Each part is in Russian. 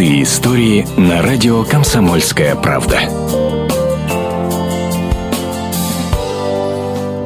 Простые истории на радио «Комсомольская правда».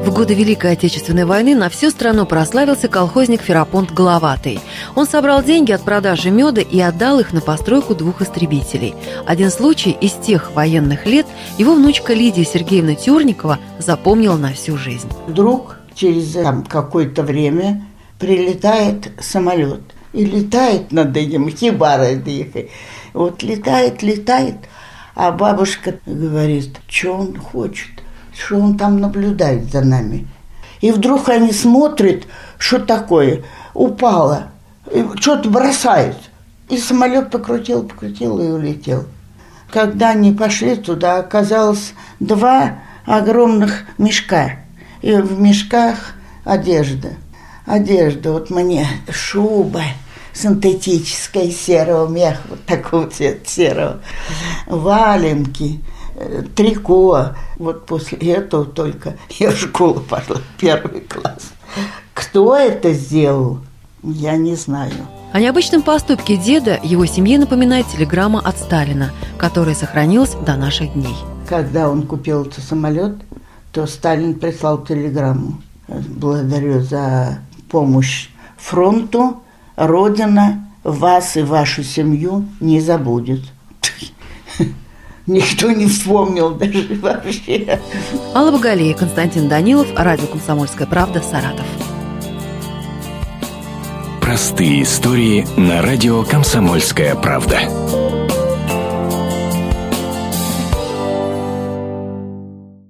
В годы Великой Отечественной войны на всю страну прославился колхозник Ферапонт Головатый. Он собрал деньги от продажи меда и отдал их на постройку двух истребителей. Один случай из тех военных лет его внучка Лидия Сергеевна Тюрникова запомнила на всю жизнь. Вдруг через какое-то время прилетает самолет и летает над этим хибарой. Вот летает, летает, а бабушка говорит, что он хочет, что он там наблюдает за нами. И вдруг они смотрят, что такое, упало, что-то бросает. И самолет покрутил, покрутил и улетел. Когда они пошли туда, оказалось два огромных мешка. И в мешках одежда. Одежда, вот мне шуба синтетическая серого меха, вот такого цвета серого, валенки, э, трико. Вот после этого только я в школу пошла, первый класс. Кто это сделал, я не знаю. О необычном поступке деда его семье напоминает телеграмма от Сталина, которая сохранилась до наших дней. Когда он купил этот самолет, то Сталин прислал телеграмму. Благодарю за помощь фронту. Родина вас и вашу семью не забудет. Никто не вспомнил даже вообще. Алла Багалея, Константин Данилов, Радио «Комсомольская правда», Саратов. Простые истории на радио «Комсомольская правда».